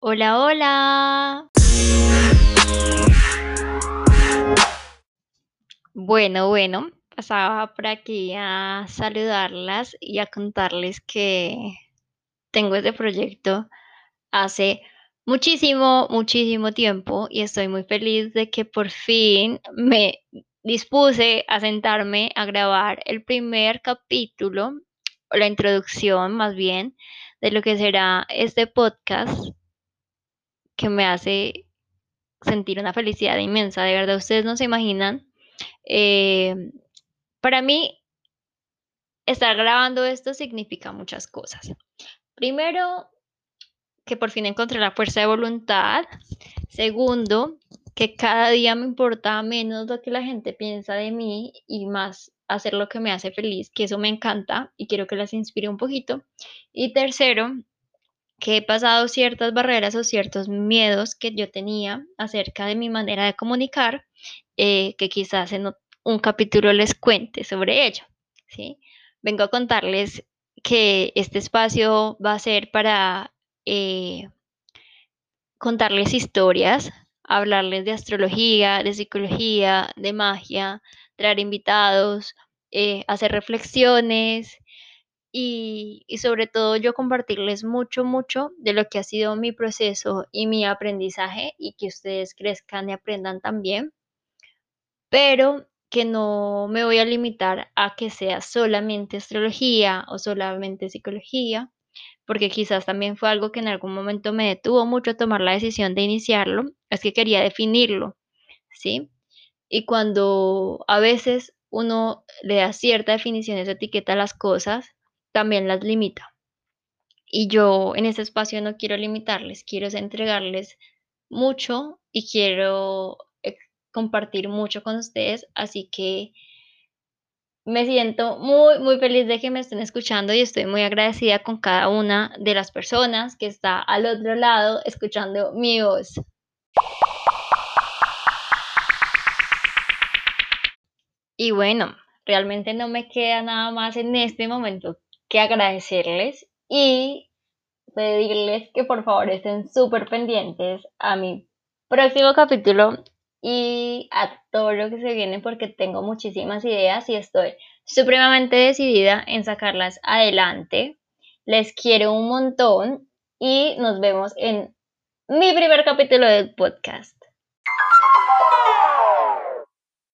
Hola, hola. Bueno, bueno, pasaba por aquí a saludarlas y a contarles que tengo este proyecto hace muchísimo, muchísimo tiempo y estoy muy feliz de que por fin me dispuse a sentarme a grabar el primer capítulo, o la introducción más bien, de lo que será este podcast que me hace sentir una felicidad inmensa. De verdad, ustedes no se imaginan. Eh, para mí, estar grabando esto significa muchas cosas. Primero, que por fin encontré la fuerza de voluntad. Segundo, que cada día me importa menos lo que la gente piensa de mí y más hacer lo que me hace feliz, que eso me encanta y quiero que las inspire un poquito. Y tercero, que he pasado ciertas barreras o ciertos miedos que yo tenía acerca de mi manera de comunicar, eh, que quizás en un capítulo les cuente sobre ello. ¿sí? Vengo a contarles que este espacio va a ser para eh, contarles historias, hablarles de astrología, de psicología, de magia, traer invitados, eh, hacer reflexiones y, sobre todo yo compartirles mucho, mucho de lo que ha sido mi proceso y mi aprendizaje y que ustedes crezcan y aprendan también, pero que no me voy a limitar a que sea solamente astrología o solamente psicología, porque quizás también fue algo que en algún momento me detuvo mucho a tomar la decisión de iniciarlo, es que quería definirlo, ¿sí? Y cuando a veces uno le da cierta definición, esa etiqueta a las cosas, también las limita. Y yo en este espacio no quiero limitarles, quiero entregarles mucho y quiero eh, compartir mucho con ustedes, así que me siento muy, muy feliz de que me estén escuchando y estoy muy agradecida con cada una de las personas que está al otro lado escuchando mi voz. Y bueno, realmente no me queda nada más en este momento que agradecerles y pedirles que por favor estén súper pendientes a mi próximo capítulo y a todo lo que se viene porque tengo muchísimas ideas y estoy supremamente decidida en sacarlas adelante. Les quiero un montón y nos vemos en mi primer capítulo del podcast.